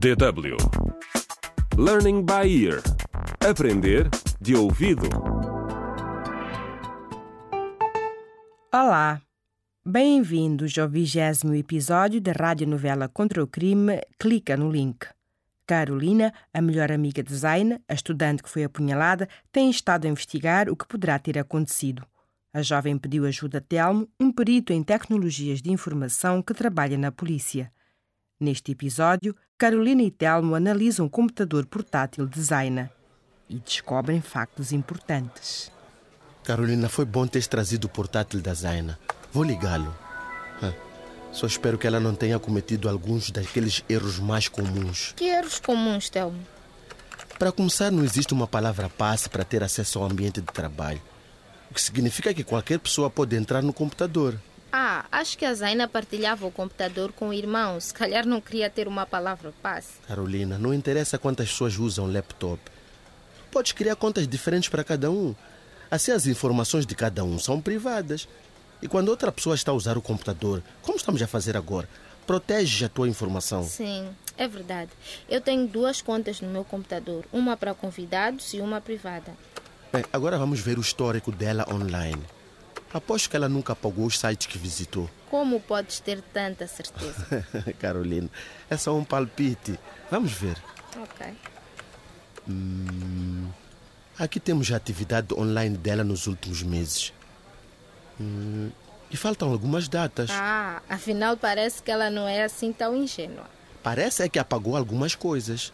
DW Learning by Ear Aprender de ouvido. Olá, bem-vindos ao vigésimo episódio da radionovela Contra o Crime Clica no Link. Carolina, a melhor amiga de Zaina, a estudante que foi apunhalada, tem estado a investigar o que poderá ter acontecido. A jovem pediu ajuda a Telmo, um perito em tecnologias de informação que trabalha na polícia. Neste episódio, Carolina e Telmo analisam o computador portátil de Zaina e descobrem factos importantes. Carolina, foi bom teres trazido o portátil da Zaina. Vou ligá-lo. Só espero que ela não tenha cometido alguns daqueles erros mais comuns. Que erros comuns, Telmo? Para começar, não existe uma palavra passe para ter acesso ao ambiente de trabalho. O que significa que qualquer pessoa pode entrar no computador. Ah, acho que a Zaina partilhava o computador com o irmão. Se calhar não queria ter uma palavra passe. Carolina, não interessa quantas pessoas usam o laptop. Podes criar contas diferentes para cada um. Assim as informações de cada um são privadas. E quando outra pessoa está a usar o computador, como estamos a fazer agora, protege a tua informação. Sim, é verdade. Eu tenho duas contas no meu computador. Uma para convidados e uma privada. Bem, agora vamos ver o histórico dela online. Aposto que ela nunca apagou os sites que visitou. Como podes ter tanta certeza? Carolina, é só um palpite. Vamos ver. ok. Aqui temos a atividade online dela nos últimos meses. Hum, e faltam algumas datas. Ah, afinal parece que ela não é assim tão ingênua. Parece é que apagou algumas coisas.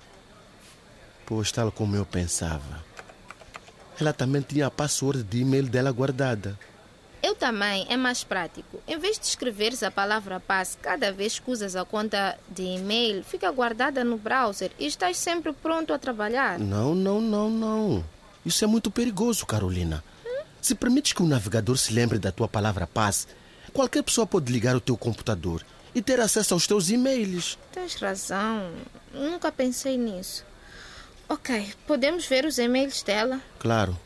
Pois, tal como eu pensava. Ela também tinha a password de e-mail dela guardada. Também, é mais prático. Em vez de escreveres a palavra passe cada vez que usas a conta de e-mail, fica guardada no browser e estás sempre pronto a trabalhar. Não, não, não, não. Isso é muito perigoso, Carolina. Se permites que o navegador se lembre da tua palavra passe, qualquer pessoa pode ligar o teu computador e ter acesso aos teus e-mails. Tens razão. Nunca pensei nisso. Ok, podemos ver os e-mails dela? Claro.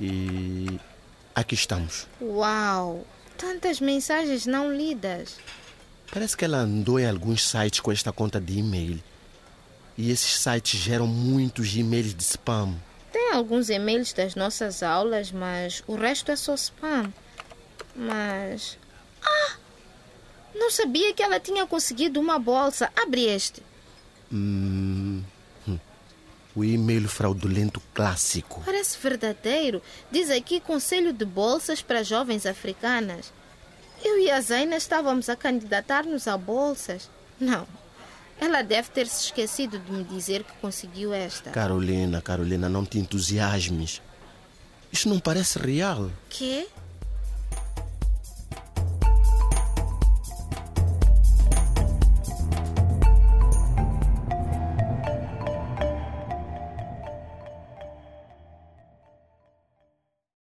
E aqui estamos. Uau! Tantas mensagens não lidas. Parece que ela andou em alguns sites com esta conta de e-mail. E esses sites geram muitos e-mails de spam. Tem alguns e-mails das nossas aulas, mas o resto é só spam. Mas. Ah! Não sabia que ela tinha conseguido uma bolsa. Abre este. O e-mail fraudulento clássico. Parece verdadeiro. Diz aqui conselho de bolsas para jovens africanas. Eu e a Zaina estávamos a candidatar-nos a bolsas. Não. Ela deve ter se esquecido de me dizer que conseguiu esta. Carolina, Carolina, não te entusiasmes. Isso não parece real. Quê?